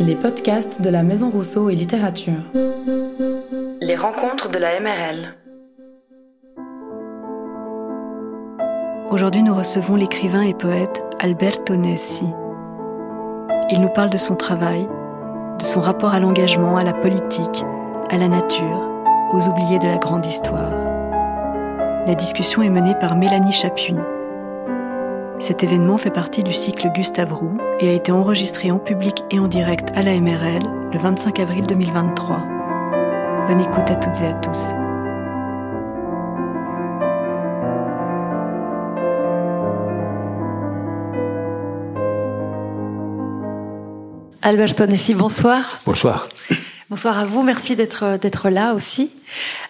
Les podcasts de la Maison Rousseau et Littérature. Les rencontres de la MRL. Aujourd'hui, nous recevons l'écrivain et poète Alberto Nessi. Il nous parle de son travail, de son rapport à l'engagement, à la politique, à la nature, aux oubliés de la grande histoire. La discussion est menée par Mélanie Chapuis. Cet événement fait partie du cycle Gustave Roux et a été enregistré en public et en direct à la MRL le 25 avril 2023. Bonne écoute à toutes et à tous. Alberto Nessi, bonsoir. Bonsoir. Bonsoir à vous, merci d'être d'être là aussi.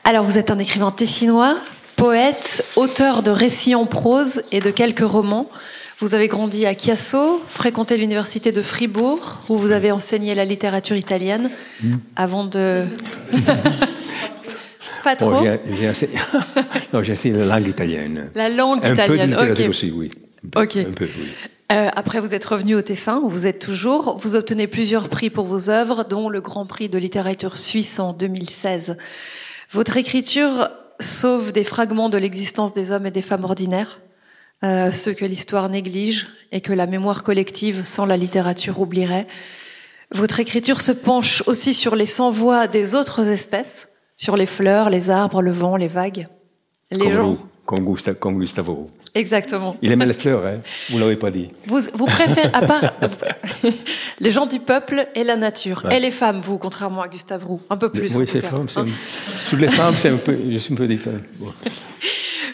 Alors vous êtes un écrivain tessinois, poète, auteur de récits en prose et de quelques romans. Vous avez grandi à Chiasso, fréquenté l'université de Fribourg, où vous avez enseigné la littérature italienne, mm. avant de... Pas trop oh, j'ai, Non, j'ai enseigné la langue italienne. La langue italienne, peu de littérature aussi, oui. ok. Un peu, oui. Euh, après, vous êtes revenu au Tessin, où vous êtes toujours. Vous obtenez plusieurs prix pour vos œuvres, dont le Grand Prix de littérature suisse en 2016. Votre écriture sauve des fragments de l'existence des hommes et des femmes ordinaires, euh, ceux que l'histoire néglige et que la mémoire collective, sans la littérature, oublierait. Votre écriture se penche aussi sur les sans-voix des autres espèces, sur les fleurs, les arbres, le vent, les vagues, les gens. Comme, Gustavo. Exactement. Il aimait les fleurs, hein vous l'avez pas dit. Vous, vous préférez, à part les gens du peuple et la nature, et les femmes, vous, contrairement à Gustave Roux, un peu plus. Oui, c'est femmes. Hein toutes les femmes, un peu, je suis un peu différent.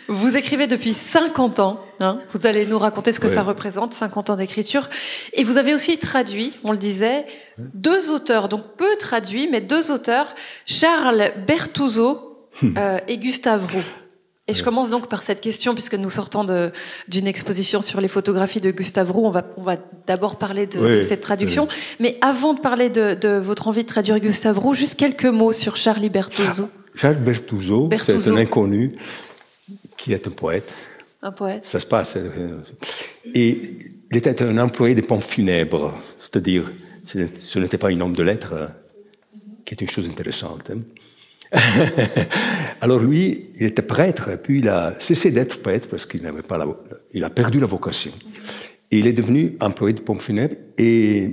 Vous écrivez depuis 50 ans. Hein vous allez nous raconter ce que ça représente, 50 ans d'écriture. Et vous avez aussi traduit, on le disait, deux auteurs, donc peu traduits, mais deux auteurs, Charles Bertuzzo hum. euh, et Gustave Roux. Et je commence donc par cette question, puisque nous sortons d'une exposition sur les photographies de Gustave Roux. On va, on va d'abord parler de, de, cette traduction. Mais avant de parler de, de, votre envie de traduire Gustave Roux, juste quelques mots sur Charlie Bertuzzo. Charles Bertuzzo, c'est un inconnu qui est un poète. Un poète. Ça se passe. Euh, et il était un employé des pompes funèbres, c'est-à-dire, ce n'était pas un homme de lettres, hein, qui est une chose intéressante. Alors lui, il était prêtre, puis il a cessé d'être prêtre parce qu'il n'avait pas la, il a perdu la vocation. Il est devenu employé de pompe funèbre et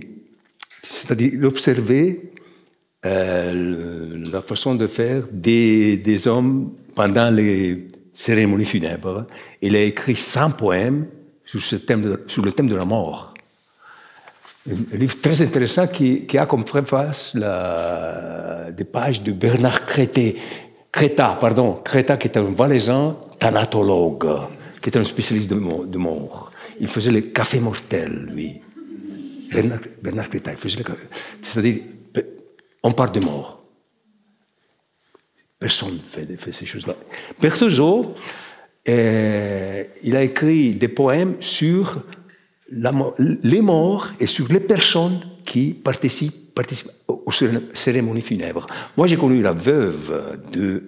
c'est-à-dire il observait euh, la façon de faire des, des, hommes pendant les cérémonies funèbres. Il a écrit 100 poèmes sur le thème de la mort. Un livre très intéressant qui, a comme préface des pages de Bernard Crété, Créta, pardon, Créta qui est un valaisan thanatologue, qui est un spécialiste de, mort. Il faisait les cafés mortels, lui. Bernard, Bernard Créta, il faisait les C'est-à-dire, on parle de mort. Personne ne fait, ces choses-là. Bertozzo, euh, il a écrit des poèmes sur les morts et sur les personnes qui participent, participent aux cérémonies funèbres. Moi, j'ai connu la veuve de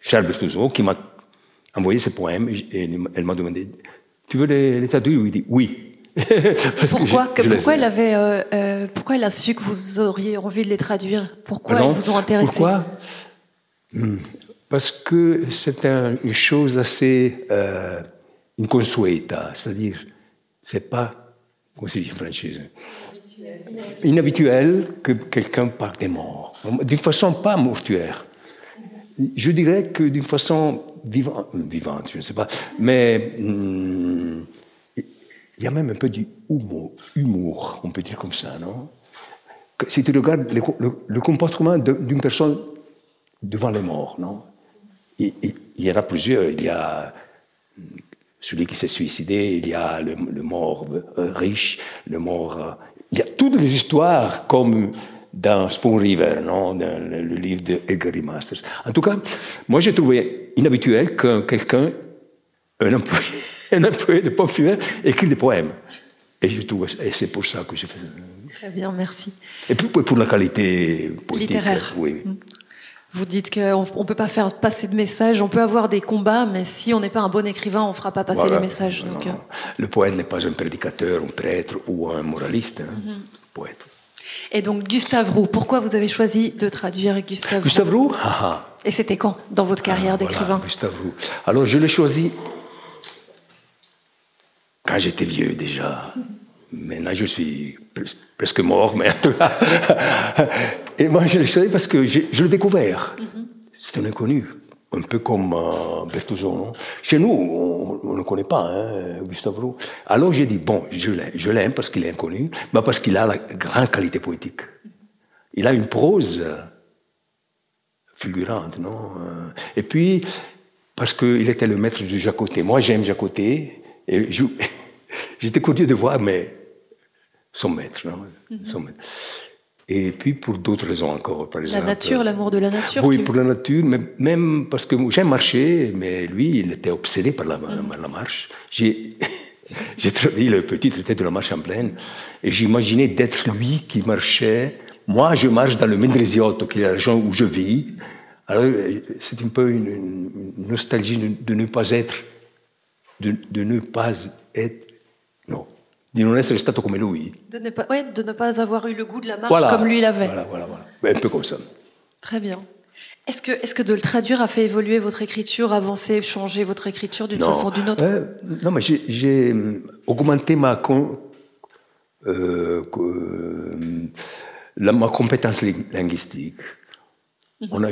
Charles Bertuzzo qui m'a envoyé ses poèmes et elle m'a demandé Tu veux les, les traduire? Il dit Oui. pourquoi, pourquoi, elle avait, euh, euh, pourquoi elle a su que vous auriez envie de les traduire? Pourquoi elles vous ont intéressé? Pourquoi? Hmm. Parce que c'est une chose assez euh, inconsueta, c'est-à-dire c'est pas, comment se dit en français Inhabituel que quelqu'un parle des morts. D'une façon pas mortuaire. Je dirais que d'une façon vivante, je ne sais pas, mais hmm, il y a même un peu du humour, on peut dire comme ça, non? Si tu regardes le, comportement d'une personne devant les morts, non? Il, il, y en a plusieurs. Il y a celui qui s'est suicidé, il y a le, mort euh, riche, le mort... Euh, il y a toutes les histoires comme dans Spoon River, non, dans le, livre de Edgar Masters. En tout cas, moi j'ai trouvé inhabituel que quelqu'un, un employé, un employé de pop écrit des poèmes. Et, je trouve, et c'est pour ça que j'ai fait. Très bien, merci. Et pour, pour la qualité littéraire. Oui. Mm. Vous dites qu'on ne peut pas faire passer de messages, on peut avoir des combats, mais si on n'est pas un bon écrivain, on ne fera pas passer les messages. donc, euh. Le poète n'est pas un prédicateur, un prêtre ou un moraliste. Hein. Mhm. Poète. Et donc Gustave Roux, pourquoi vous avez choisi de traduire Gustave, Gustave Roux, ah, ah. Et c'était quand dans votre carrière ah, d'écrivain? Gustave Roux. Alors je l'ai choisi quand j'étais vieux déjà. Maintenant je suis presque mort, mais Et moi, je le savais parce que je, l'ai découvert. C'est un inconnu, un peu comme euh, Chez nous, on ne connaît pas hein, Gustave Roux. Alors j'ai dit, bon, je l'aime parce qu'il est inconnu, mais parce qu'il a la grande qualité poétique. Il a une prose fulgurante, non? Et puis, parce qu'il était le maître du Jacoté. Moi, j'aime Jacoté, et j'étais curieux de voir, mais son maître, non son maître. Et puis pour d'autres raisons encore, par exemple. La nature, l'amour de la nature. Oui, pour la nature, mais même parce que j'aime marcher, mais lui, il était obsédé par la, la marche. J'ai j'ai traduit le petit traité de la marche en plaine, et j'imaginais d'être lui qui marchait. Moi, je marche dans le Mendrisiotto, qui est la région où je vis. Alors, c'est un peu une, nostalgie de, ne pas être, de, de ne pas être, di non essere stato come lui. De ne pas, ouais, de ne pas avoir eu le goût de la marche voilà, comme lui l'avait. Voilà, voilà, voilà. Un peu comme ça. Très bien. Est-ce que, est que de le traduire a fait évoluer votre écriture, avancer, changer votre écriture d'une façon ou d'une autre? Euh, Non, mais j'ai augmenté ma, con, euh, euh, la, ma compétence linguistique. -hmm. On n'a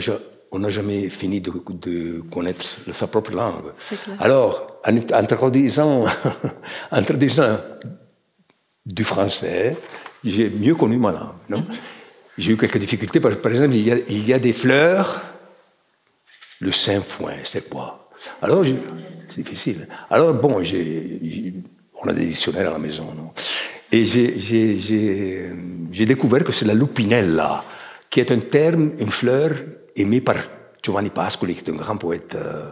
on jamais fini de, de, connaître sa propre langue. Clair. Alors, en, en traduisant, en traduisant du français, j'ai mieux connu ma langue. J'ai eu quelques difficultés. Par, exemple, il y, a, il y, a, des fleurs. Le saint-foin, c'est quoi? Alors, c'est difficile. Alors, bon, on a des dictionnaires à la maison. Non? Et j'ai découvert que c'est la lupinella, qui est un terme, une fleur aimée par Giovanni Pascoli, qui est un grand poète euh,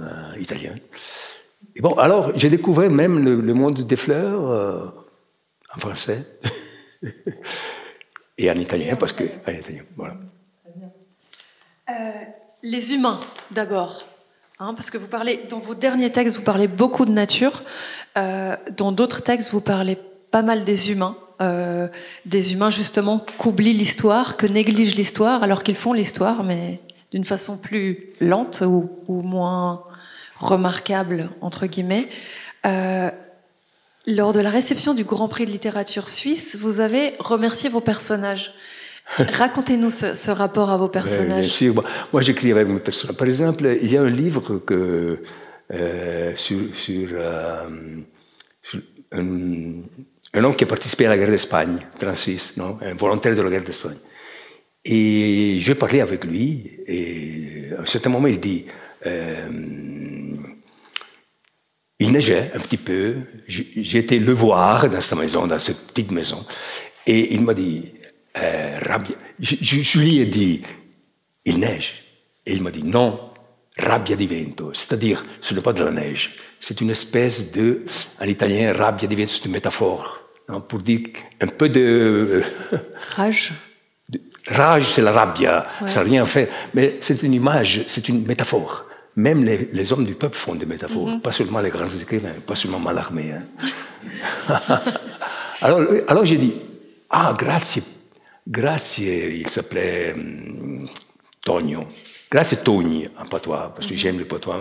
euh, italien. Et bon, alors, j'ai découvert même le, le, monde des fleurs. Euh, en français et en italien, parce que. En italien, voilà. Euh, les humains, d'abord. Hein, parce que vous parlez, dans vos derniers textes, vous parlez beaucoup de nature. Euh, dans d'autres textes, vous parlez pas mal des humains. Euh, des humains, justement, qu'oublient l'histoire, que négligent l'histoire, alors qu'ils font l'histoire, mais d'une façon plus lente ou, moins remarquable, entre guillemets. Lors de la réception du Grand Prix de littérature suisse, vous avez remercié vos personnages. Racontez-nous ce, rapport à vos personnages. bien sûr. Moi, j'écris avec mes personnages. Par exemple, il y a un livre que, euh, sur, euh, un, homme qui a participé à la guerre d'Espagne, Francis, non un volontaire de la guerre d'Espagne. Et je parlais avec lui, et à un certain moment, il dit euh, il neigeait un petit peu. J'ai été le voir dans sa maison, dans cette petite maison. Et il m'a dit, euh, rabbia. Je, je, lui ai dit, il neige. Et il m'a dit, non, rabbia di vento. C'est-à-dire, ce n'est pas de la neige. C'est une espèce de, en italien, rabbia di vento, c'est une métaphore. Hein, pour dire un peu de. Rage. rage, c'est la rabbia. Ça n'a rien fait. Mais c'est une image, c'est une métaphore. Même les, hommes du peuple font des métaphores, mhm. pas seulement les grands écrivains, pas seulement Mallarmé. Hein. alors, alors j'ai dit, ah, grazie, grazie, il s'appelait um, Tonio, grazie Togni en patois, parce que mhm. j'aime le patois.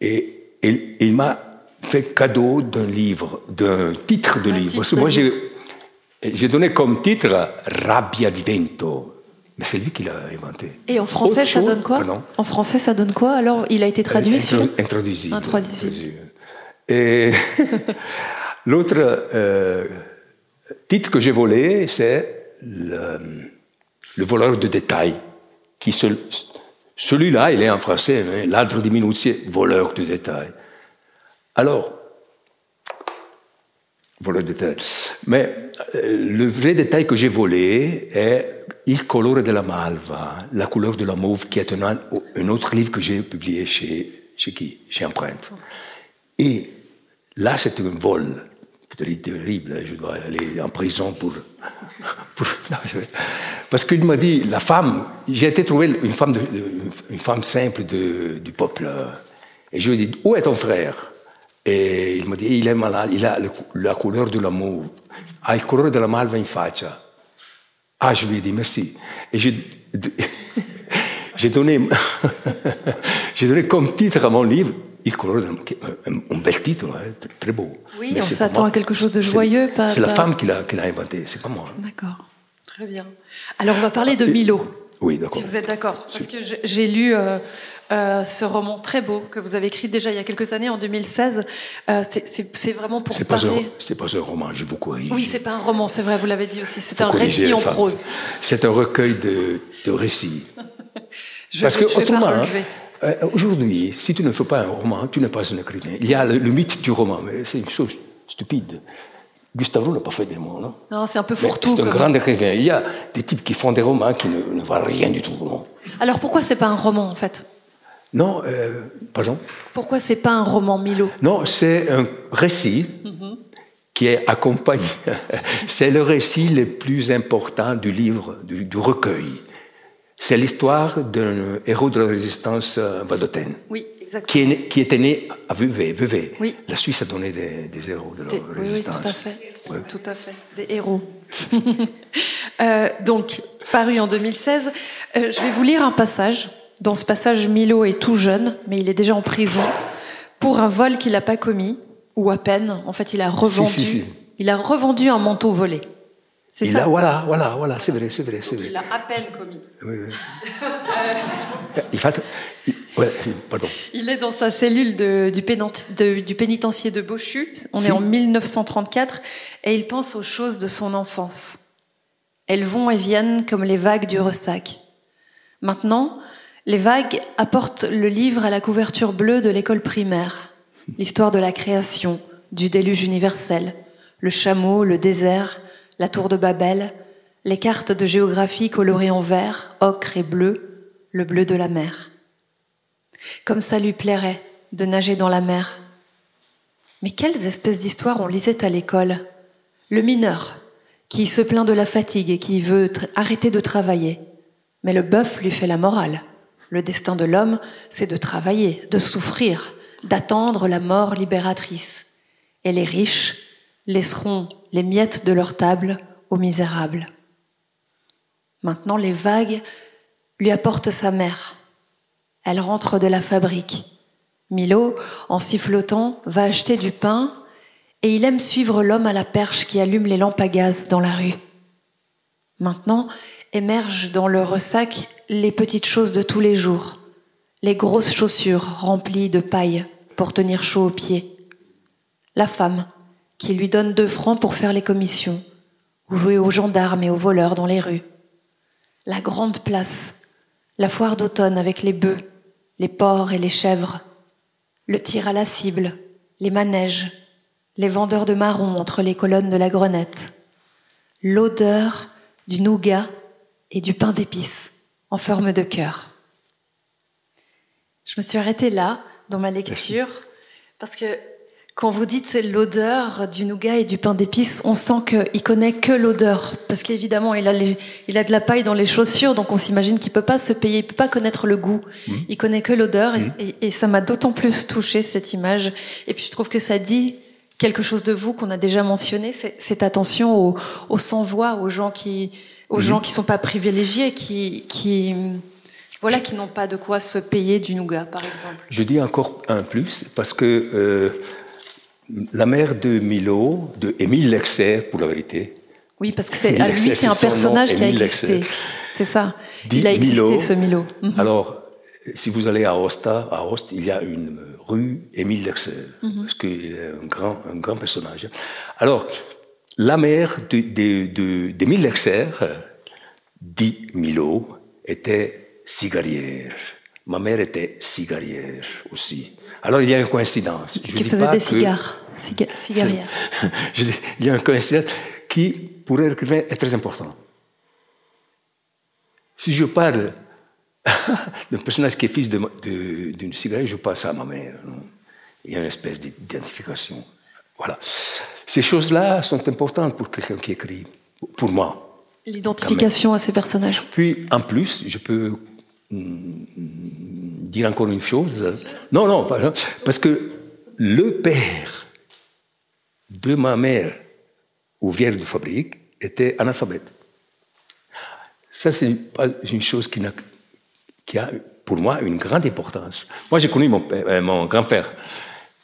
Et, il m'a fait cadeau d'un livre, d'un titre de livre. Parce que moi, j'ai donné comme titre Rabbia di vento, mais c'est lui qui l'a inventé. Et en français, ça donne quoi En français, ça donne quoi Alors, il a été traduit sur Introduit. Introduit. Et l'autre euh, titre que j'ai volé, c'est le, voleur de détails. Qui celui-là, il est en français, hein, l'arbre di minuzie, voleur de détails. Alors, voleur de détails. Mais euh, le vrai détail que j'ai volé est Il colore della malva, la couleur de la mauve, qui est un, autre livre que j'ai publié chez, chez qui? Chez Empreinte. Et là, c'est un vol. C'est terrible, je dois aller en prison pour. pour Parce qu'il m'a dit, la femme, j'ai été trouver une femme, une femme simple du peuple. Et je lui ai dit, où est ton frère? Et il m'a dit, il est malade, il a la couleur de l'amour. Ah, il couleur de la malva in faccia. Ah, je lui ai dit merci. Et j'ai donné, donné comme titre à mon livre Il couleur de un bel titre, hein, très beau. Oui, on s'attend à quelque chose de joyeux. C'est la femme qui l'a inventé, c'est pas moi. D'accord. Très bien. Alors, on va parler de Milo. Oui, d'accord. Si vous êtes d'accord. Parce que j'ai lu euh, euh, ce roman très beau que vous avez écrit déjà il y a quelques années, en 2016. Euh, c'est vraiment pour parler... C'est pas un roman, je vous corrige. Oui, c'est pas un roman, c'est vrai, vous l'avez dit aussi. C'est un récit en prose. C'est un recueil de, de récits. Parce que, autrement, hein, aujourd'hui, si tu ne fais pas un roman, tu n'es pas un écrivain. Il y a le, le mythe du roman, mais c'est une chose stupide. Gustavo n'a pas fait des mots, non? Non, c'est un peu fourre-tout. C'est un grand écrivain. Il y a des types qui font des romans qui ne, ne valent rien du tout. Non? Alors pourquoi c'est pas un roman en fait? Non, euh, pardon? Pourquoi c'est pas un roman Milo? Non, c'est un récit qui est accompagné. c'est le récit le plus important du livre, du, du recueil. C'est l'histoire d'un héros de la résistance euh, vadotène. Oui qui, est, qui, était né à Vevey. Vevey. Oui. La Suisse a donné des, des héros de la résistance. Oui, tout à fait. Tout à fait. Des héros. euh, donc, paru en 2016, euh, je vais vous lire un passage. Dans ce passage, Milo est tout jeune, mais il est déjà en prison pour un vol qu'il n'a pas commis, ou à peine. En fait, il a revendu. Si, si, si. Il a revendu un manteau volé. C'est ça. A, voilà, voilà, voilà, c'est vrai, c'est vrai, c'est vrai. Il a à peine commis. Oui, oui. euh... il, fait, il est dans sa cellule de, du, de, du, pénitencier de Bochu. On est en 1934 et il pense aux choses de son enfance. Elles vont et viennent comme les vagues du ressac. Maintenant, les vagues apportent le livre à la couverture bleue de l'école primaire. L'histoire de la création, du déluge universel, le chameau, le désert, la tour de Babel, les cartes de géographie colorées en vert, ocre et bleu, le bleu de la mer comme ça lui plairait de nager dans la mer. Mais quelles espèces d'histoires on lisait à l'école Le mineur, qui se plaint de la fatigue et qui veut arrêter de travailler. Mais le bœuf lui fait la morale. Le destin de l'homme, c'est de travailler, de souffrir, d'attendre la mort libératrice. Et les riches laisseront les miettes de leur table aux misérables. Maintenant, les vagues lui apportent sa mère, elle rentre de la fabrique. Milo, en sifflotant, va acheter du pain et il aime suivre l'homme à la perche qui allume les lampes à gaz dans la rue. Maintenant émergent dans le ressac les petites choses de tous les jours, les grosses chaussures remplies de paille pour tenir chaud aux pieds, la femme qui lui donne deux francs pour faire les commissions ou jouer aux gendarmes et aux voleurs dans les rues, la grande place, la foire d'automne avec les bœufs, les porcs et les chèvres, le tir à la cible, les manèges, les vendeurs de marrons entre les colonnes de la grenette, l'odeur du nougat et du pain d'épices en forme de cœur. Je me suis arrêtée là, dans ma lecture, parce que quand vous dites c'est l'odeur du nougat et du pain d'épices, on sent qu'il connaît que l'odeur. Parce qu'évidemment, il, a il a de la paille dans les chaussures, donc on s'imagine qu'il peut pas se payer, il peut pas connaître le goût. Mmh. Il connaît que l'odeur, mmh. et, et, ça m'a d'autant plus touché cette image. Et puis je trouve que ça dit quelque chose de vous qu'on a déjà mentionné, cette attention aux, aux sans-voix, aux gens qui, aux mmh. gens qui sont pas privilégiés, qui, qui voilà, qui n'ont pas de quoi se payer du nougat, par exemple. Je dis encore un plus, parce que euh, la mère de Milo, de Émile Lexer, pour la vérité. Oui, parce que c'est, à lui, c'est un personnage qui a existé. C'est ça. il a existé, Milo. ce Milo. Mhm. Alors, si vous allez à Osta, à Ost, il y a une rue Émile Lexer, mhm. parce qu'il est un grand, un grand personnage. Alors, la mère d'Émile de, de, Lexer, dit Milo, était cigarière. Ma mère était cigarière aussi. Alors il y a une coïncidence. qui faisait des cigares, cigarières. il y a une coïncidence qui, pour un écrivain, est très importante. Si je parle d'un personnage qui est fils d'une de, cigarière, je passe à ma mère. Il y a une espèce d'identification. Voilà. Ces choses-là sont importantes pour quelqu'un qui écrit, pour moi. L'identification à ces personnages. Puis, en plus, je peux dire encore une chose. Non, non, parce que le père de ma mère, ouvrière de fabrique, était analphabète. Ça, c'est une chose qui, a, qui a, pour moi, une grande importance. Moi, j'ai connu mon, euh, mon grand-père.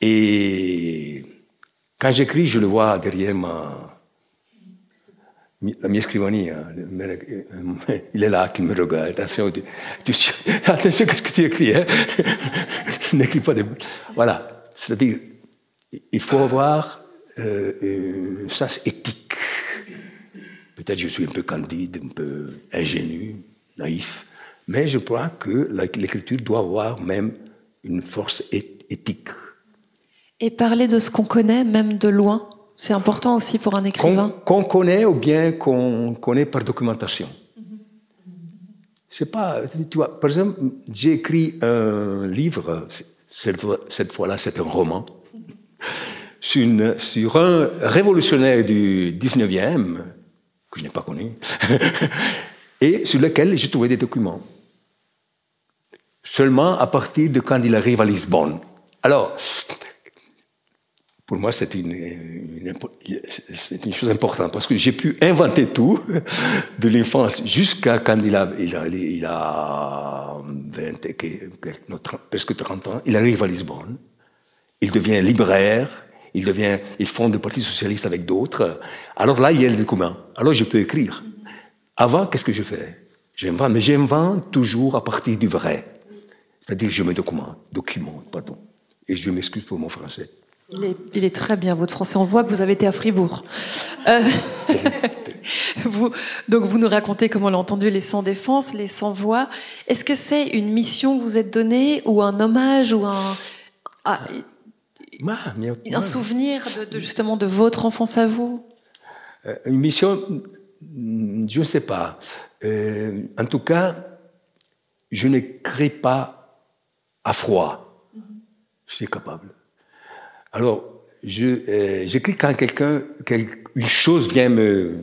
Et quand j'écris, je le vois derrière ma, la mia scrivania. Il est là qui me regarde. Attention, attention à ce que tu écris. Hein? N'écris pas des... Voilà. C'est-à-dire, il faut avoir euh, un sens éthique. Peut-être je suis un peu candide, un peu ingénu, naïf, mais je crois que l'écriture doit avoir même une force éthique. Et parler de ce qu'on connaît, même de loin, c'est important aussi pour un écrivain. Qu'on connaît ou bien qu'on connaît par documentation. C'est pas, tu vois, par exemple, j'ai écrit un livre, cette fois-là c'est un roman, sur, une, sur, un révolutionnaire du 19e, que je n'ai pas connu, et sur lequel j'ai trouvé des documents. Seulement à partir de quand il arrive à Lisbonne. Alors, pour moi, c'est une, chose importante parce que j'ai pu inventer tout de l'enfance jusqu'à quand il a, il a, il a 20, presque 30 ans. Il arrive à Lisbonne, il devient libraire, il, devient, il fonde le Parti socialiste avec d'autres. Alors là, il y a le document. Alors je peux écrire. Avant, qu'est-ce que je fais? J'invente, mais j'invente toujours à partir du vrai. C'est-à-dire je me documente, documente, pardon. Et je m'excuse pour mon français. Il est, très bien, votre français. On voit que vous avez été à Fribourg. Euh, vous, donc, vous nous racontez, comme on l'a entendu, les sans défense, les sans voix. Est-ce que c'est une mission que vous êtes donnée, ou un hommage, ou un, ah, un souvenir de, justement de votre enfance à vous? Euh, Une mission, je ne sais pas. Euh, en tout cas, je n'écris pas à froid. Je suis capable. Alors, euh, j'écris quand quelqu'un, une chose vient me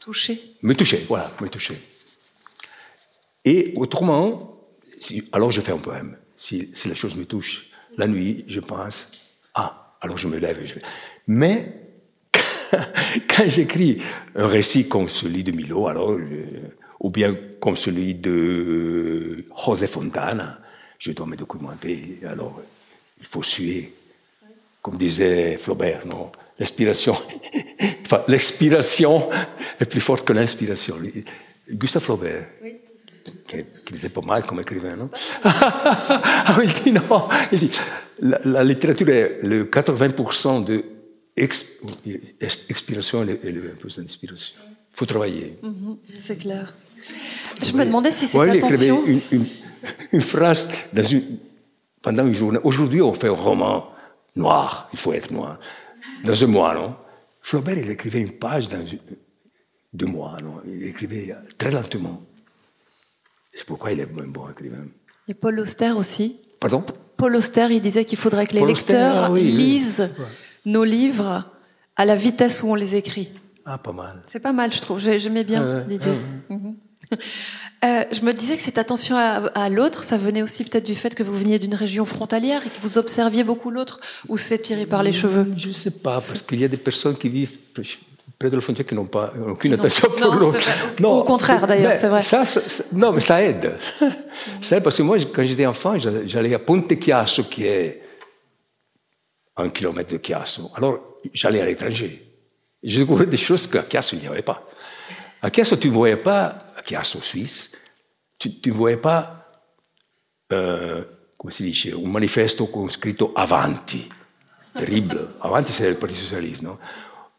toucher. Me toucher, voilà, me toucher. Et autrement, alors je fais un poème. Si, la chose me touche, la nuit, je pense, ah, alors je me lève et je Mais quand j'écris un récit comme celui de Milo, alors, ou bien comme celui de José Fontana, je dois me documenter. Alors, il faut suer. Comme disait Flaubert, non L'inspiration, enfin, l'expiration est plus forte que l'inspiration. Gustave Flaubert, oui. qui, était pas mal comme écrivain, non? Ah, Il dit non, il dit, la, littérature est le 80% de expiration et le 20% d'inspiration. Il faut travailler. Mhm, c'est clair. Je me demandais si c'était ouais, Il une, une, une phrase dans une pendant une journée. Aujourd'hui, on fait un roman noir, il faut être noir, dans un mois, non? Flaubert, il écrivait une page dans deux mois, non? Il écrivait très lentement. C'est pourquoi il est un bon écrivain. Et Paul Auster aussi Pardon? Paul Auster, il disait qu'il faudrait que les lecteurs ah lisent nos livres à la vitesse où on les écrit. Ah, pas mal. C'est pas mal, je trouve. J'aimais bien l'idée. Mhm. Euh, je me disais que cette attention à, l'autre, ça venait aussi peut-être du fait que vous veniez d'une région frontalière et que vous observiez beaucoup l'autre, ou c'est tiré par les cheveux? Je ne sais pas, parce qu'il y a des personnes qui vivent près de la frontière qui n'ont pas aucune attention pour l'autre. Non, au contraire d'ailleurs, c'est vrai. Ça, non, mais ça aide. ça aide parce que moi, quand j'étais enfant, j'allais à Ponte Chiasso, qui est un kilomètre de Chiasso. Alors, j'allais à l'étranger. Je découvrais des choses qu'à Chiasso, il n'y avait pas. À Chiasso, tu ne voyais pas, à Chiasso, Suisse, tu ne voyais pas, euh, come si dice, un manifesto con scritto Avanti. Terrible. Avanti, c'est le Parti Socialiste, non?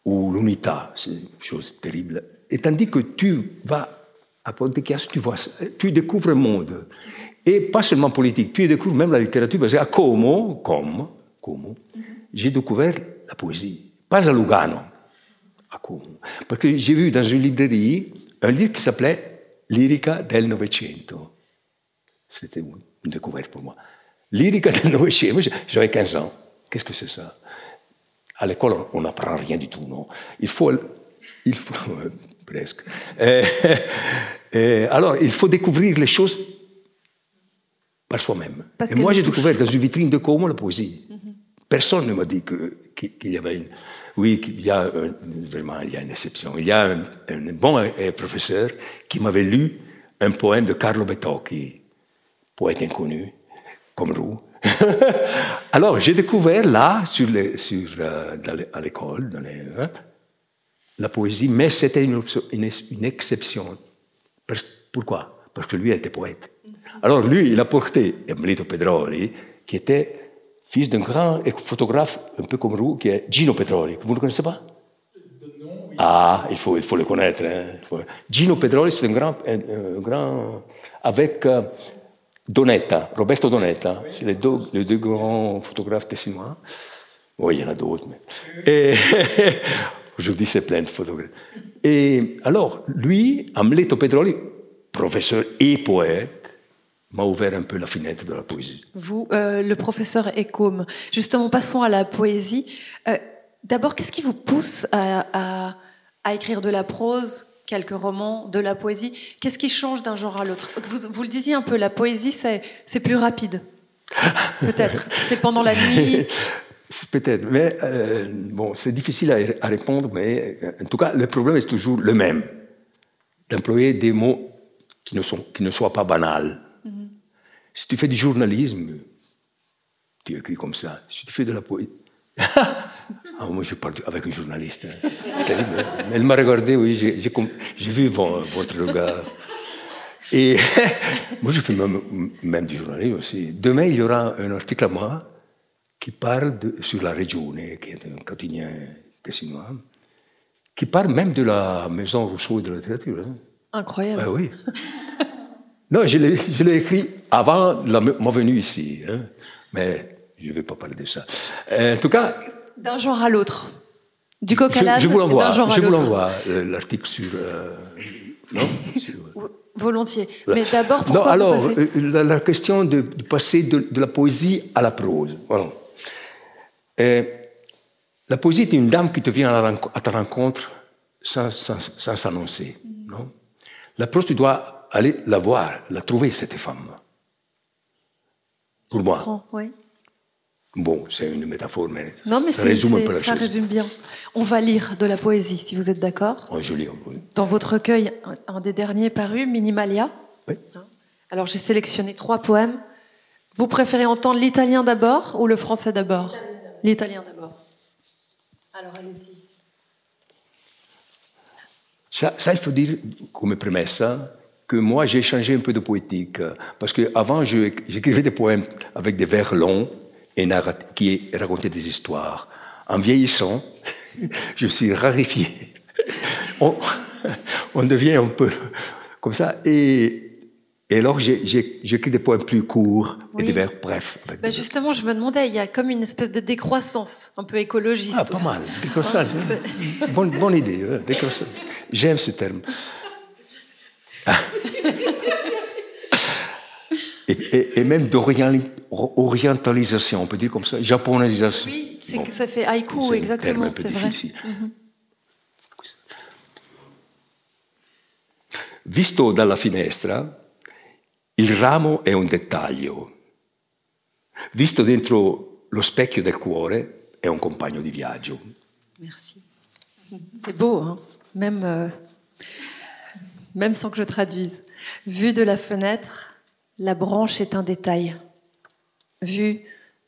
Ou l'Unità, c'est une chose terrible. Et tandis que tu vas à Ponte Chiasso, tu, tu découvres un monde. Et pas seulement politique, tu découvres même la littérature. Parce qu'à Como, comme, Como j'ai découvert la poésie. Pas à Lugano, parce que j'ai vu dans une librairie un livre qui s'appelait Lyrica del Novecento. C'était une découverte pour moi. Lyrica del Novecento, j'avais 15 ans. Qu'est-ce que c'est ça? À l'école, on n'apprend rien du tout, non Il faut il faut, presque. alors, il faut découvrir les choses par soi-même. Et moi, j'ai découvert dans une vitrine de Como la poésie. Mhm. Personne ne m'a dit qu'il y avait une. Oui, il y a vraiment il y a une exception. Il y a un, bon professeur qui m'avait lu un poème de Carlo Bettocchi, poète inconnu, comme vous. Alors, j'ai découvert là, sur sur, euh, à l'école, hein, la poésie, mais c'était une, une, exception. Pourquoi? Parce que lui était poète. Alors lui, il a porté Emilito Pedroli, qui était fils d'un grand photographe un peu comme vous, qui est Gino Pedroli. Vous ne le connaissez pas? Ah, il faut, il faut le connaître. Hein. Gino Pedroli, c'est un grand, un, grand avec euh, Donetta, Roberto Donetta, c'est les deux, les deux grands photographes tessinois. Oui, il y en a d'autres. Mais... Aujourd'hui, c'est plein de photographes. Et alors, lui, Amleto Pedroli, professeur et poète, m'a ouvert un peu la fenêtre de la poésie. Vous, euh, le professeur Ecom, justement, passons à la poésie. Euh, d'abord, qu'est-ce qui vous pousse à, à, écrire de la prose, quelques romans, de la poésie? Qu'est-ce qui change d'un genre à l'autre? Vous, vous, le disiez un peu, la poésie, c'est plus rapide. Peut-être. c'est pendant la nuit. Peut-être, mais euh, bon, c'est difficile à, à, répondre, mais en tout cas, le problème est toujours le même d'employer des mots qui ne, sont, qui ne soient pas banals. Si tu fais du journalisme, tu écris comme ça. Si tu fais de la poésie. ah, moi, je parle avec un journaliste. Hein. terrible. Elle m'a regardé, oui, j'ai vu votre regard. Et moi, je fais même, du journalisme aussi. Demain, il y aura un article à moi qui parle de, sur la région, qui est un quotidien tessinois, qui parle même de la maison Rousseau et de la littérature. Hein. Incroyable. Ah, oui. Non, je l'ai écrit avant ma venue ici. Hein. Mais je ne vais pas parler de ça. Euh, en tout cas. D'un genre à l'autre. Du coq à Je, vous l'envoie. Je vous l'envoie, euh, l'article sur. Euh, non? Volontiers. Mais d'abord, pourquoi Non, alors, la, question de, passer de, la poésie à la prose. Voilà. la poésie est une dame qui te vient à, ta rencontre sans s'annoncer. non? La prose, tu dois aller la voir, la trouver, cette femme. Pour moi. Bon, c'est une métaphore, mais, non, mais ça résume un peu la ça résume bien. On va lire de la poésie, si vous êtes d'accord. Oui, je lis. Dans votre recueil, un des derniers parus, Minimalia. Oui. Alors j'ai sélectionné trois poèmes. Vous préférez entendre l'italien d'abord ou le français d'abord L'italien d'abord. Alors allez-y. Ça, ça, il faut dire comme premessa que moi, j'ai changé un peu de poétique. Parce qu'avant, j'écrivais des poèmes avec des vers longs et qui racontaient des histoires. En vieillissant, je suis rarifié. On, devient un peu comme ça. Et, et alors, j'écris des poèmes plus courts et des vers brefs. Ben justement, je me demandais, il y a comme une espèce de décroissance, un peu écologiste. Ah, pas mal. Décroissance. Hein. bonne, bonne, idée. J'aime ce terme. Et, même d'orientalisation, on peut dire comme ça, japonisation. Oui, c'est que ça fait haïku, exactement, c'est vrai. Mhm. Visto dalla finestra, il ramo è un dettaglio. Visto dentro lo specchio del cuore, è un compagno di viaggio. Merci. C'est beau, hein même, euh, même sans que je traduise. Vu de la fenêtre, la branche est un détail. Vu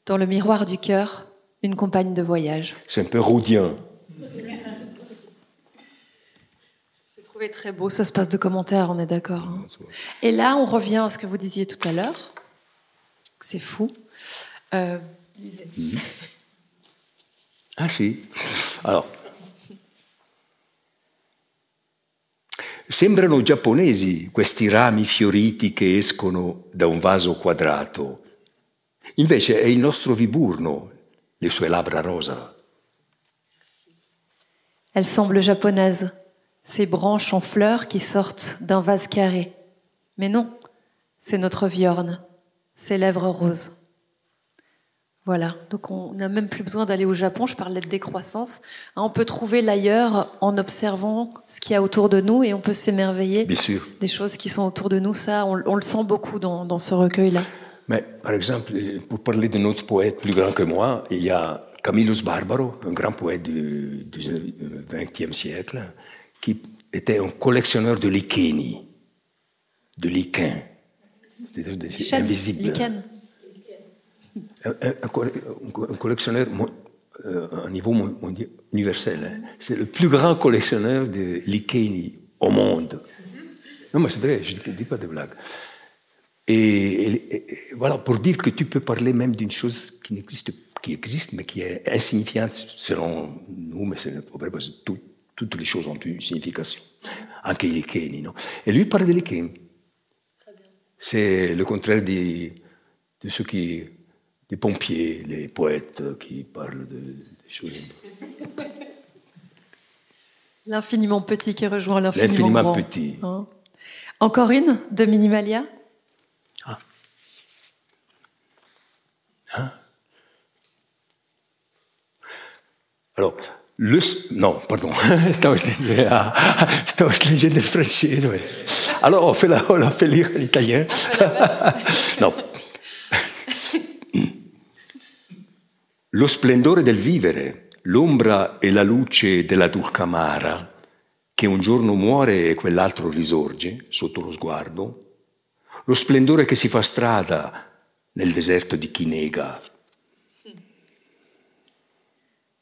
dans le miroir du cœur, une compagne de voyage. C'est un peu roudien. J'ai trouvé très beau, ça se passe de commentaires, on est d'accord. Hein. Et là, on revient à ce que vous disiez tout à l'heure. C'est fou. Euh, ah si. Alors, Sembrano giapponesi questi rami fioriti che escono da un vaso quadrato. Invece è il nostro Viburno, le sue labbra rosa. Elle semble japonaise, ces branches en fleurs qui sortent d'un vase carré. Mais non, c'est notre Viorne, ses lèvres roses. Voilà, donc on n'a même plus besoin d'aller au Japon, je parlais de décroissance. Hein, on peut trouver l'ailleurs en observant ce qu'il y a autour de nous et on peut s'émerveiller des choses qui sont autour de nous. Ça, on, le sent beaucoup dans, ce recueil-là. Mais par exemple, pour parler d'un autre poète plus grand que moi, il y a Camillus Barbaro, un grand poète du XXe siècle, qui était un collectionneur de licheni, de lichens, c'est-à-dire des invisibles un, collectionneur euh, à un niveau universel. Hein. C'est le plus grand collectionneur de licheni au monde. Non, mais c'est vrai, je ne dis pas de blague. Et, voilà, pour dire que tu peux parler même d'une chose qui n'existe qui existe, mais qui est insignifiante selon nous, mais c'est vrai parce que toutes les choses ont une signification. Anche i licheni, non Et lui parle de licheni. C'est le contraire de, de ceux qui des pompiers, les poètes qui parlent de, des choses. L'infiniment petit qui rejoint l'infiniment grand. L'infiniment petit. Hein. Encore une de Minimalia? Ah. Hein? Alors, le... Non, pardon. Stavo leggendo il francese. Alors, on fait, la, on fait lire l'italien. non. Lo splendore del vivere, l'ombra e la luce della Dulcamara, che un giorno muore e quell'altro risorge sotto lo sguardo, lo splendore che si fa strada nel deserto di chi nega.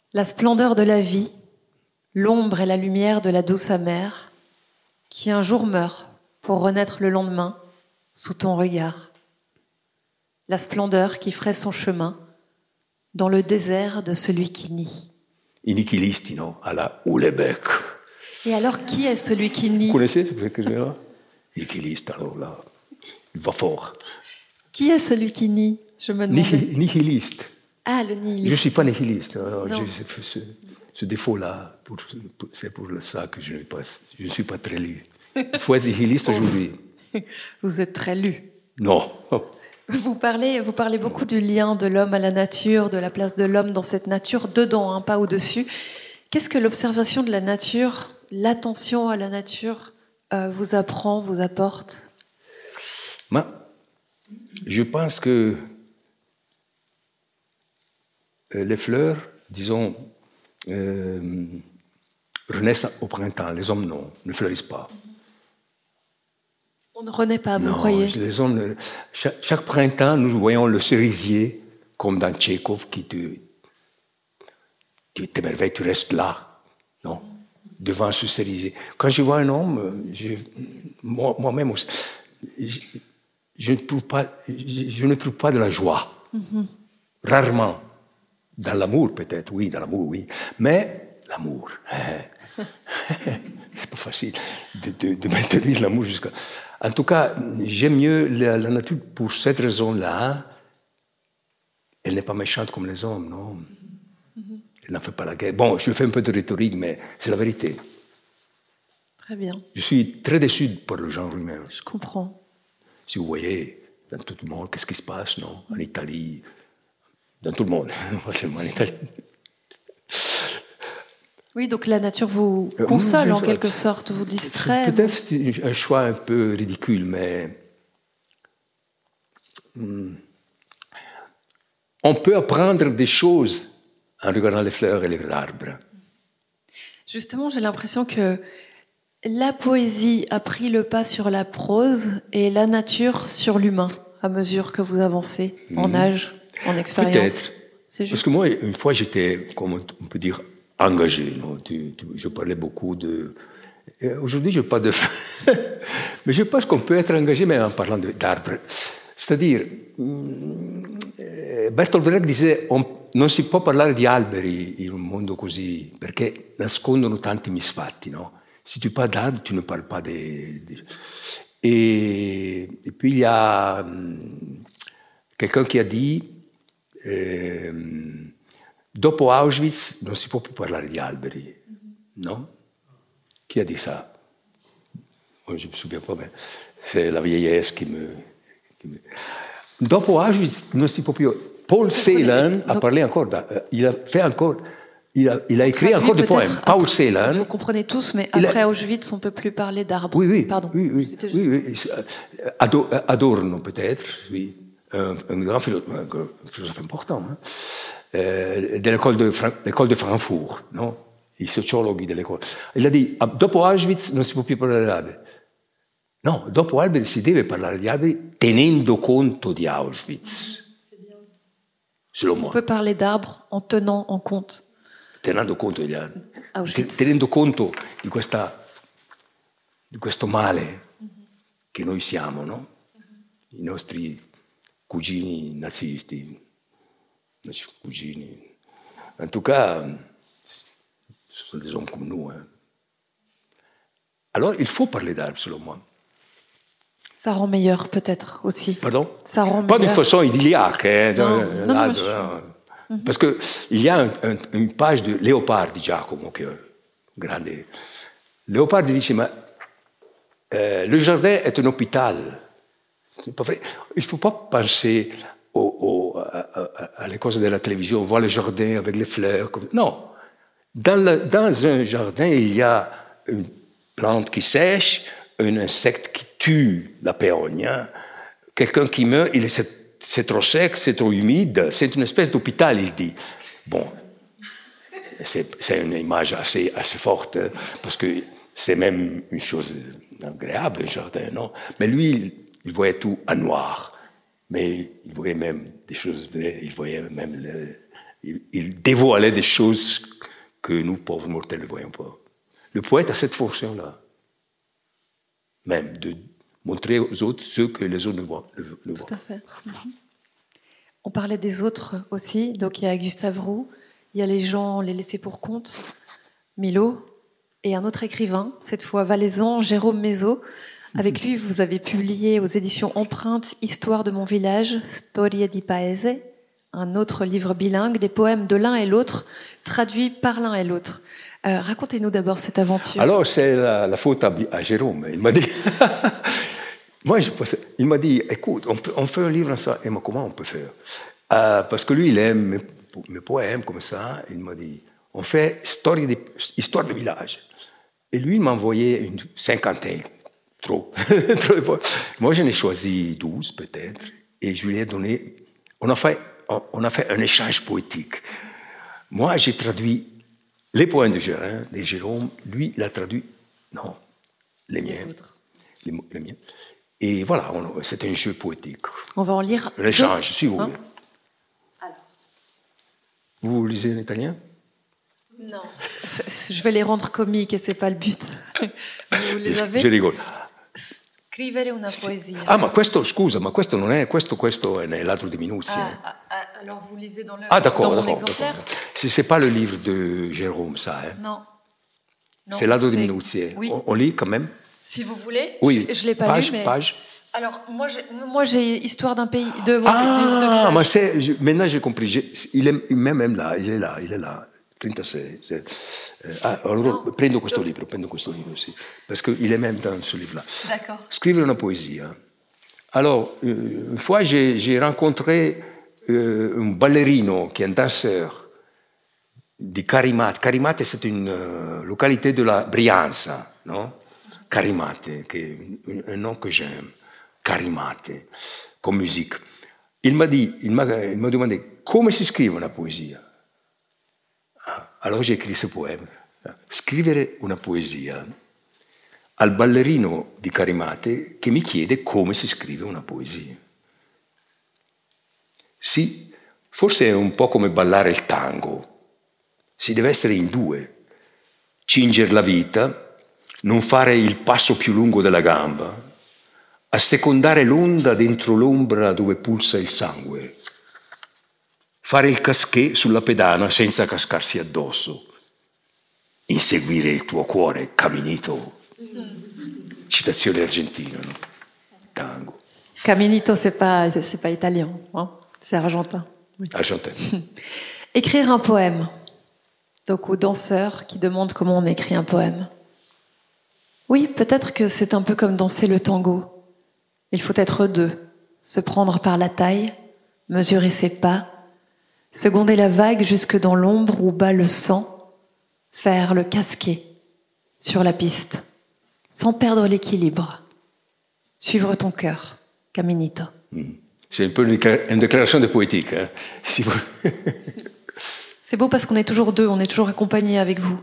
La splendeur de la vie, l'ombre et la lumière de la douce amère, qui un jour meurt pour renaître le lendemain sous ton regard. La splendeur qui ferait son chemin dans le désert de celui qui nie. I non à la Houellebecq. Et alors, qui est celui qui nie? Vous connaissez ce que je veux dire Nihiliste, alors là, il va fort. Qui est celui qui nie? Je me demande. Nihiliste. Ah, le nihiliste. Je ne suis pas nihiliste. ce, ce défaut-là, c'est pour ça que je ne suis pas très lu. Il faut être nihiliste aujourd'hui. Vous êtes très lu. Non. Vous parlez, vous parlez beaucoup du lien de l'homme à la nature, de la place de l'homme dans cette nature, dedans, hein, pas au-dessus. Qu'est-ce que l'observation de la nature, l'attention à la nature euh, vous apprend, vous apporte? Je pense que euh, les fleurs, disons, euh, renaissent au printemps, les hommes non, ne fleurissent pas. On ne renaît pas, vous croyez les hommes, chaque, printemps, nous voyons le cerisier, comme dans Tchékov, qui te. Tu t'émerveilles, tu restes là, non Devant ce cerisier. Quand je vois un homme, moi-même, je, je, ne trouve pas, je, ne trouve pas de la joie. Mm-hmm. Rarement. Dans l'amour, peut-être, oui, dans l'amour, oui. Mais l'amour. Hein. c'est pas facile de, de maintenir l'amour jusqu'à. En tout cas, j'aime mieux la, nature pour cette raison-là. Elle n'est pas méchante comme les hommes, non? Elle n'en fait pas la guerre. Bon, je fais un peu de rhétorique, mais c'est la vérité. Très bien. Je suis très déçu par le genre humain. Je comprends. Si vous voyez, dans tout le monde, qu'est-ce qui se passe, non? En Italie, dans tout le monde, en Italie. Oui, donc la nature vous euh, console en quelque sorte, vous distrait. Peut-être c'est un choix un peu ridicule, mais hmm, on peut apprendre des choses en regardant les fleurs et les arbres. Justement, j'ai l'impression que la poésie a pris le pas sur la prose et la nature sur l'humain à mesure que vous avancez en hmm. âge, en expérience. Peut-être. Parce que moi, une fois, j'étais, comment on peut dire, engagé. Non je parlais beaucoup de. Aujourd'hui, je pas de. mais je pense qu'on peut être engagé même en parlant d'arbres. C'est-à-dire, mm, Bertolt Brecht disait on, non si può parlare di alberi in un mondo così perché nascondono tanti misfatti. No? Si tu parles d'arbres, tu ne parles pas des. des... Et, puis il y a mm, quelqu'un qui a dit. Euh, Dopo Auschwitz non si può più parlare di alberi, no? Chi ha dit ça Je ne me souviens pas, mais c'est la vieillesse qui me, qui me... Dopo Auschwitz non si può più... Paul Celan a parlé encore, euh, il a fait encore, il a, il a écrit encore des poèmes. Paul Celan. Vous comprenez tous, mais après Auschwitz, on ne peut plus parler d'arbres. Oui, oui. Pardon. Oui, oui, oui, oui. Adorno, peut-être, oui. Un, un, grand philosophe, un philosophe important, hein. Euh, de l'école de, l'école de Francfort, no? i sociologhi dell'economia. E la di, dopo Auschwitz non si può più parlare di alberi. No, dopo alberi si deve parlare di alberi tenendo conto di Auschwitz. Selon moi. On peut parler d'arbres en tenant en compte. Tenendo conto degli alberi. Auschwitz. Tenendo conto di, questa, di questo male che noi siamo, no? I nostri cugini nazisti, cugini. In tout cas, ce sont des hommes comme nous. Hein. Alors, il faut parler d'arbres, selon moi. Ça rend meilleur, peut-être, aussi. Pardon? Ça rend Pas d'une façon idylliaque. Hein, non, non, non, je... Parce qu'il y a un, un, une page de Léopard di Giacomo, qui est grande. Léopard dit mais, euh, le jardin est un hôpital. Pas vrai. Il ne faut pas penser au, à, à, les causes de la télévision, on voit le jardin avec les fleurs. Non, dans, dans, un jardin, il y a une plante qui sèche, un insecte qui tue la péonia, quelqu'un qui meurt, il est, c'est trop sec, c'est trop humide, c'est une espèce d'hôpital, il dit. Bon, c'est une image assez, assez forte, hein, parce que c'est même une chose agréable, un jardin, non? Mais lui, il voyait tout en noir, mais il voyait même des choses vraies, il voyait même... Le, il, il dévoilait des choses que nous, pauvres mortels, ne voyons pas. Le poète a cette fonction-là, même de montrer aux autres ce que les autres ne voient. Ne, Tout à fait. On parlait des autres aussi, donc il y a Gustave Roux, il y a les gens, les laissés pour compte, Milo, et un autre écrivain, cette fois valaisan, Jérôme Mézot. Avec lui, vous avez publié aux éditions Empreinte Histoire de mon village, Storia di Paese, un autre livre bilingue, des poèmes de l'un et l'autre, traduits par l'un et l'autre. Euh, Racontez-nous d'abord cette aventure. Alors, c'est la, faute à, Jérôme. Il m'a dit. moi, il m'a dit écoute, on, fait un livre ça. Et moi, comment on peut faire? Euh, Parce que lui, il aime mes, mes, poèmes comme ça. Il m'a dit on fait histoire de, histoire de village. Et lui, il m'a envoyé une cinquantaine. Trop. moi, j'en ai choisi douze, peut-être. Et je lui ai donné. On a fait on a fait un échange poétique. Moi, j'ai traduit les poèmes de Gérin, de Jérôme. Lui, il a traduit, non, les miens. Les, les miens. Et voilà, c'est un jeu poétique. On va en lire. Un échange, si vous hein voulez. Alors. Vous lisez l'italien Non, je vais les rendre comiques et c'est pas le but. Vous les avez? Je rigole. Scrivere una poesia. Ah, ma questo, scusa, ma questo non è, questo, questo è nell'altro di Minuzzi. Ah, ah, ah, alors vous lisez dans, le, ah, d'accord, dans d'accord, exemplaire? C'est pas le livre de Jérôme, ça. Hein? Non. non c'est l'Aldo di Minuzzi. Oui. On, on, lit quand même? Si vous voulez. Oui. Je, je l'ai pas page, lu, mais... Page. Alors, moi, j'ai, moi, j'ai Histoire d'un pays, de, ah, de, de, de ma c'est, je, maintenant j'ai compris. J'ai, il est même, même là, il est là, il est là. 36. Eh, ah, allora no, prendo questo libro, prendo questo libro, sì, parce qu'il est même dans ce livre-là. D'accord. Scrivere una poesia. Alors, euh, une fois, j'ai, rencontré euh, un ballerino qui est un danseur di Carimate. Carimate, c'est une euh, localité de la Brianza, non Carimate, qui est un, un nom que j'aime. Carimate, comme musique. Il m'a dit, il m'a, il m'a demandé come si scrive una poesia. Allora j'ai écrit ce poème. Scrivere una poesia al ballerino di Carimate che mi chiede come si scrive una poesia. Sì, forse è un po' come ballare il tango. Si deve essere in due. Cinger la vita, non fare il passo più lungo della gamba, assecondare l'onda dentro l'ombra dove pulsa il sangue fare il casquet sulla pedana senza cascarsi addosso, inseguire il tuo cuore caminito. Citazione argentina, no? tango. Caminito, c'est pas, c'est pas italien, hein? c'est argentin. Oui. Argentin. Écrire un poème. Donc aux danseurs qui demandent comment on écrit un poème. Oui, peut-être que c'est un peu comme danser le tango. Il faut être deux, se prendre par la taille, mesurer ses pas, Seconder la vague jusque dans l'ombre où bat le sang, faire le casquet sur la piste, sans perdre l'équilibre. Suivre ton cœur, Caminito. Hmm. C'est un peu une déclaration de poétique. Hein, C'est beau parce qu'on est toujours deux, on est toujours accompagnés avec vous.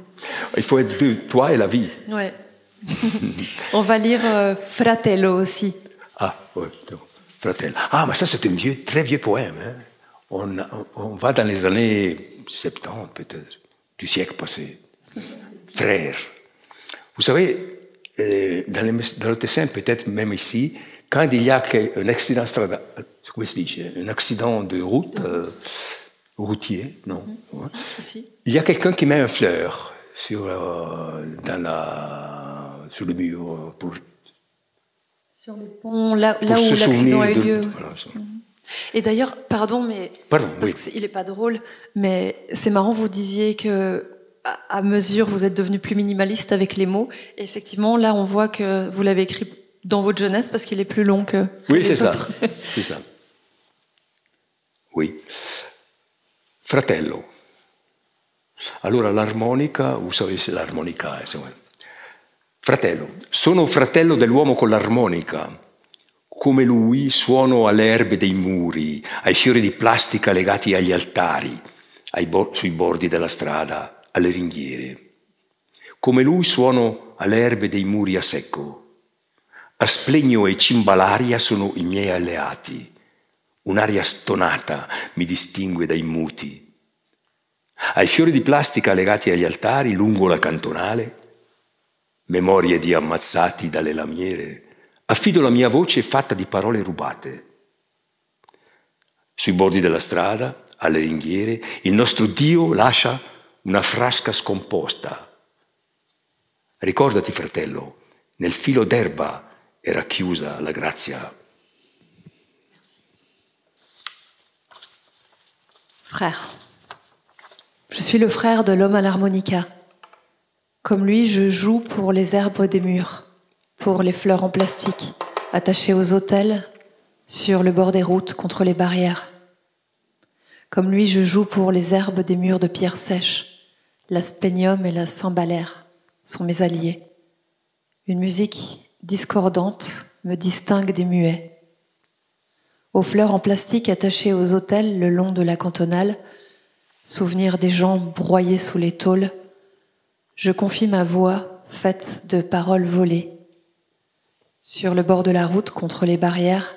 Il faut être deux, toi et la vie. Ouais. on va lire euh, Fratello aussi. Ah, oui, Fratello. Ah, mais ça, c'est un vieux, très vieux poème. Hein. On, on, va dans les années 70, peut-être, du siècle passé. Frère. Vous savez, euh, dans, dans le Tessin, peut-être même ici, quand il y a un accident, un accident de route, euh, routier, non? Il y a quelqu'un qui met une fleur sur, euh, dans la, sur le mur pour, sur le pont, là, où l'accident a eu lieu. Mhm. Et d'ailleurs, pardon, mais pardon, parce qu'il n'est pas drôle, mais c'est marrant, vous disiez que à mesure vous êtes devenu plus minimaliste avec les mots. Et effectivement, là, on voit que vous l'avez écrit dans votre jeunesse parce qu'il est plus long que, oui, c'est ça. c'est ça. Oui. Fratello. Allora l'armonica, vous savez c'est l'armonica, insomma. Fratello, sono fratello dell'uomo con l'armonica. Come lui suono alle erbe dei muri, ai fiori di plastica legati agli altari, bo- sui bordi della strada, alle ringhiere. Come lui suono alle erbe dei muri a secco. Asplegno e cimbalaria sono i miei alleati. Un'aria stonata mi distingue dai muti. Ai fiori di plastica legati agli altari lungo la cantonale, memorie di ammazzati dalle lamiere, affido la mia voce fatta di parole rubate. Sui bordi della strada, alle ringhiere, il nostro Dio lascia una frasca scomposta. Ricordati, fratello, nel filo d'erba era chiusa la grazia. Frère. Je suis le frère de l'homme à l'harmonica. Comme lui, je joue pour les herbes des murs, pour les fleurs en plastique, attachées aux autels, sur le bord des routes, contre les barrières. Comme lui, je joue pour les herbes des murs de pierre sèche. L'aspénium et la cymbalaire sont mes alliés. Une musique discordante me distingue des muets. Aux fleurs en plastique attachées aux autels le long de la cantonale, souvenir des gens broyés sous les tôles, je confie ma voix faite de paroles volées. Sur le bord de la route, contre les barrières,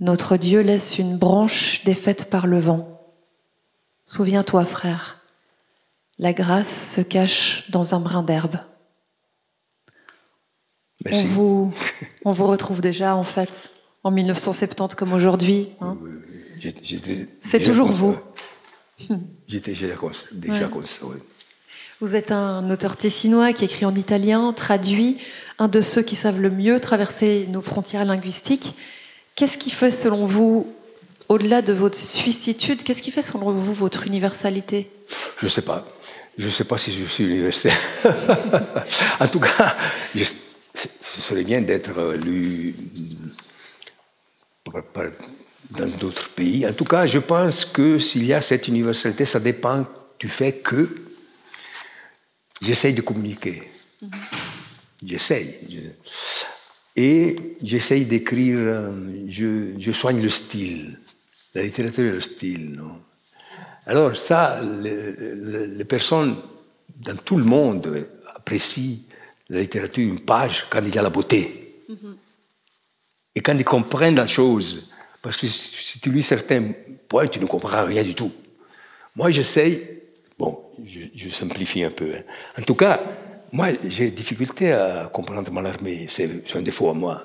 notre Dieu laisse une branche défaite par le vent. Souviens-toi, frère, la grâce se cache dans un brin d'herbe. On vous, on vous retrouve déjà, en fait, en 1970 comme aujourd'hui. Hein. C'est toujours vous. J'étais déjà comme ça. Vous êtes un auteur tessinois qui écrit en italien, traduit, un de ceux qui savent le mieux traverser nos frontières linguistiques. Qu'est-ce qui fait, selon vous, au-delà de votre suicitude, qu'est-ce qui fait, selon vous, votre universalité? Je ne sais pas. Je ne sais pas si je suis universel. en tout cas, ce serait bien d'être lu par, dans d'autres pays. En tout cas, je pense que s'il y a cette universalité, ça dépend du fait que j'essaye de communiquer. Mm-hmm. J'essaye. Et j'essaye d'écrire, je, je, soigne le style. La littérature est le style. Non? Alors ça, les, personnes dans tout le monde apprécient la littérature, une page, quand il y a la beauté. Et quand ils comprennent la chose, parce que si tu lis certains points, tu ne comprends rien du tout. Moi, j'essaye, je, simplifie un peu. Hein. En tout cas, moi, j'ai difficulté à comprendre Mallarmé, c'est un défaut à moi.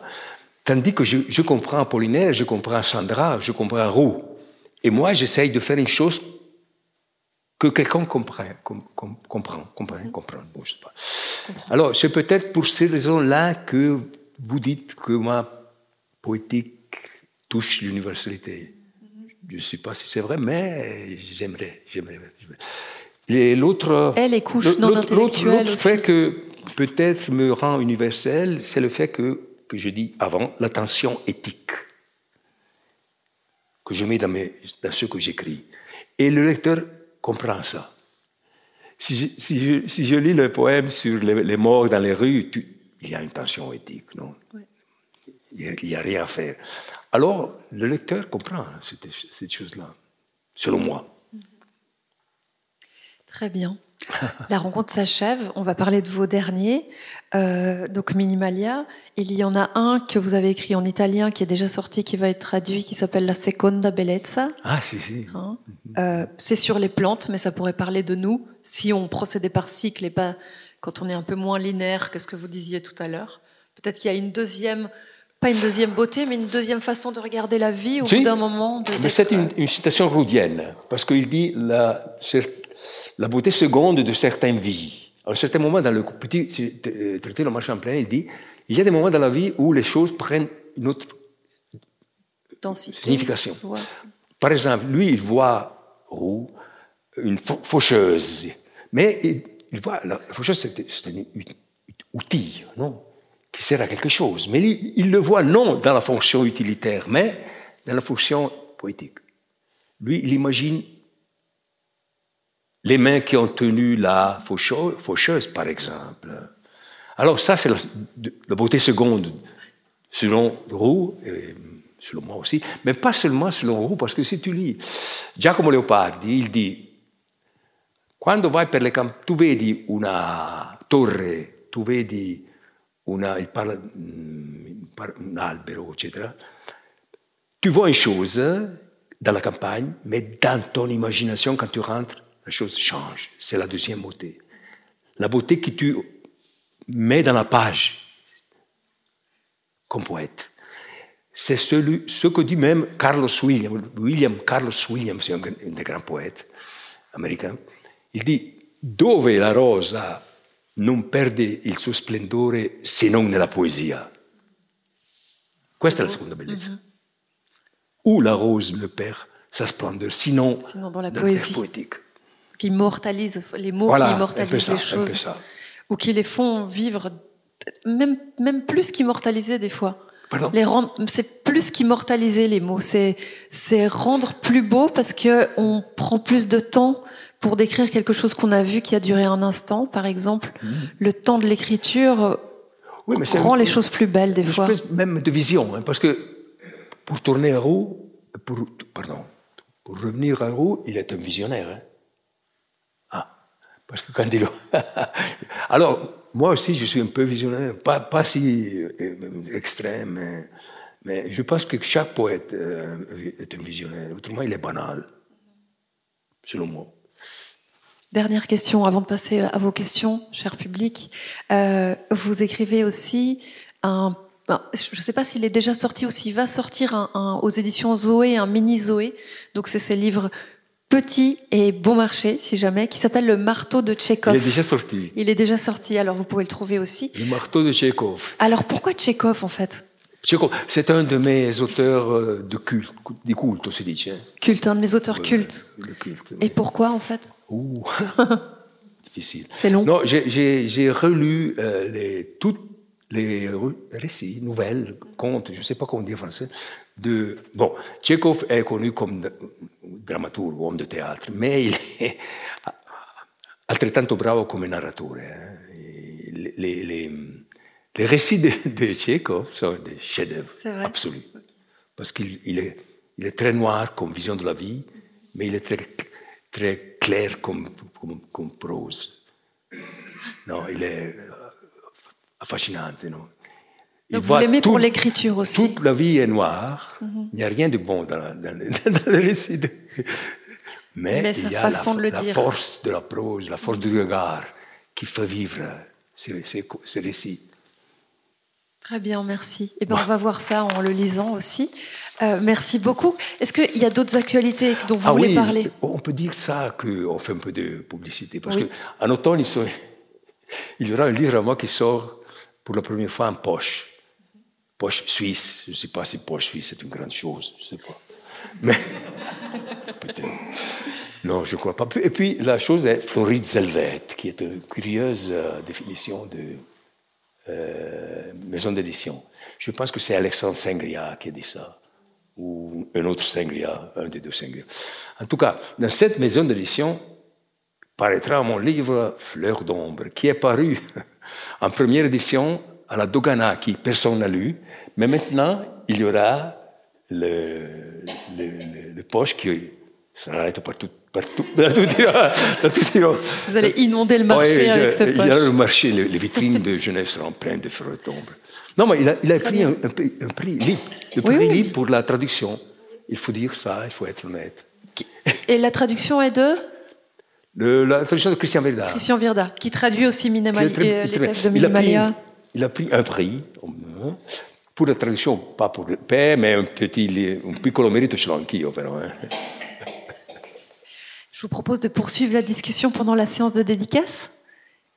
Tandis que je, comprends Apollinaire, je comprends Sandra, je comprends Roux. Et moi, j'essaye de faire une chose que quelqu'un comprend, comprend, comprend, comprend. Bon, je sais pas. Alors, c'est peut-être pour ces raisons-là que vous dites que ma poétique touche l'universalité. Je ne sais pas si c'est vrai, mais j'aimerais. j'aimerais. L'autre, Elle est couche non intellectuelle L'autre fait que peut-être me rend universel, c'est le fait que, que je dis avant, l'attention éthique que je mets dans, mes, dans ce que j'écris. Et le lecteur comprend ça. Si je, si je, lis le poème sur les, morts dans les rues, il y a une tension éthique, non? Il n'y a, rien à faire. Alors, le lecteur comprend cette, cette chose-là, selon moi. Très bien. La rencontre s'achève. On va parler de vos derniers. Euh, donc Minimalia. Il y en a un que vous avez écrit en italien qui est déjà sorti, qui va être traduit, qui s'appelle La Seconda Bellezza. Ah si si. Hein euh, c'est sur les plantes, mais ça pourrait parler de nous si on procédait par cycle et pas quand on est un peu moins linéaire que ce que vous disiez tout à l'heure. Peut-être qu'il y a une deuxième, pas une deuxième beauté, mais une deuxième façon de regarder la vie au bout d'un moment. mais c'est une, une, citation roudienne parce qu'il dit la la beauté seconde de certaines vies. À un certain moment, dans le petit traité de marche en plein, il dit il y a des moments dans la vie où les choses prennent une autre signification. Par exemple, lui, il voit roux, une faucheuse, mais il, voit la faucheuse, c'est un outil, non, qui sert à quelque chose. Mais il, il le voit non dans la fonction utilitaire, mais dans la fonction poétique. Lui, il imagine les mains qui ont tenu la faucheuse, par exemple. Alors ça, c'est la, beauté seconde, selon Roux, et selon moi aussi, mais pas seulement selon Roux, parce que si tu lis Giacomo Leopardi, il dit, quando vai per le camp, tu vedi una torre, tu vedi mm, un albero, eccetera, tu vois une chose dans la campagne, mais dans ton imagination, quand tu rentres, la chose change. C'est la deuxième beauté. La beauté que tu mets dans la page comme poète. C'est ce que dit même Carlos Williams. William, Carlos Williams, c'est un, des grands poètes américains. Il dit Dove la rosa non perde il suo splendore se non nella poesia? Questa è la seconda bellezza. Mm-hmm. Où la rose ne perd sa splendeur, sinon, sinon dans la poésie poétique qui immortalisent les mots, qui immortalisent les choses, ou qui les font vivre, même, même plus qu'immortaliser des fois. Les c'est plus qu'immortaliser les mots, c'est, c'est rendre plus beau parce que on prend plus de temps pour décrire quelque chose qu'on a vu qui a duré un instant, par exemple. Mmh. Le temps de l'écriture oui, mais rend les choses plus belles des fois. Même de vision, hein, parce que pour tourner à roue, pour, pardon, pour revenir à roue, il est un visionnaire. Hein. Parce que quand il... Alors, moi aussi, je suis un peu visionnaire, pas, pas si euh, extrême, mais, je pense que chaque poète euh, est un visionnaire. Autrement, il est banal, selon moi. Dernière question, avant de passer à vos questions, cher public. Euh, vous écrivez aussi un je ne sais pas s'il est déjà sorti ou s'il va sortir aux éditions Zoé, un mini Zoé. Donc c'est ces livres petit et bon marché, si jamais, qui s'appelle Le marteau de Tchékov. Il est déjà sorti. Il est déjà sorti, alors vous pouvez le trouver aussi. Le marteau de Tchékov. Alors pourquoi Tchékov en fait? C'est un de mes auteurs euh, de culte, du culte, on se dit. Hein. Culte, un de mes auteurs cultes. culte. Et pourquoi en fait? Ouh. Difficile. C'est long. Non, j'ai relu euh, les, tous les récits, nouvelles, contes, je ne sais pas comment dire en français, de... Bon, Tchékov est connu comme dramaturgo, homme de théâtre, mais il est altrettanto bravo come narratore. Eh. Les, les, les, récits de, de Tchékov sont des chefs-d'œuvre absolus. Parce qu'il il est, il est très noir comme vision de la vie, mais il est très, très clair comme, comme, comme prose. Non, il est fascinant. Non? Donc vous l'aimez pour l'écriture aussi Toute la vie est noire. Mhm. Il n'y a rien de bon dans, dans, le récit. Mais, il y a la, de la force de la prose, la force du regard qui fait vivre ces, ces, récits. Très bien, merci. Et eh ben, On va voir ça en le lisant aussi. Euh, merci beaucoup. Est-ce qu'il y a d'autres actualités dont vous ah voulez parler? On peut dire ça, qu'on fait un peu de publicité. Parce qu'en automne, il, il y aura un livre à moi qui sort pour la première fois en poche poche suisse. Je ne sais pas si poche suisse c'est une grande chose, je ne sais pas. Mais. Non, je ne crois pas. Et puis la chose est Floride Zelvet, qui est une curieuse euh, définition de euh, maison d'édition. Je pense que c'est Alexandre Sengria qui a dit ça. ou un autre Sangria, un des deux Sangria. En tout cas, dans cette maison d'édition paraîtra mon livre Fleur d'ombre, qui est paru en première édition à la Dogana, qui personne n'a lu, mais maintenant il y aura le, le, le poche qui s'arrête partout partout, Vous allez inonder le marché avec cette poche. Il y a le marché, les, vitrines de Genève seront pleines de fleurs d'ombre. Non, mais il a, il a pris un, un, prix libre, le prix libre pour la traduction. Il faut dire ça, il faut être honnête. Et la traduction est de? Le, La traduction de Christian Verda. Christian Verda, qui traduit aussi Minimal, les textes de Minimalia. Il a pris un prix pour la traduction, pas pour le paix, mais un petit, un piccolo merito ce però. Hein. Je vous propose de poursuivre la discussion pendant la séance de dédicace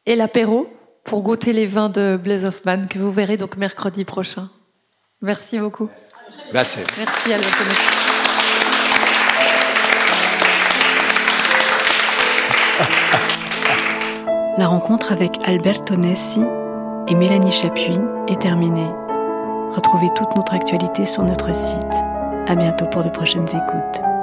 et l'apéro pour goûter les vins de Blaise Hoffman que vous verrez donc mercredi prochain. Merci beaucoup. Merci. Merci à La rencontre avec Alberto Nessi et Mélanie Chapuis est terminée. Retrouvez toute notre actualité sur notre site. À bientôt pour de prochaines écoutes.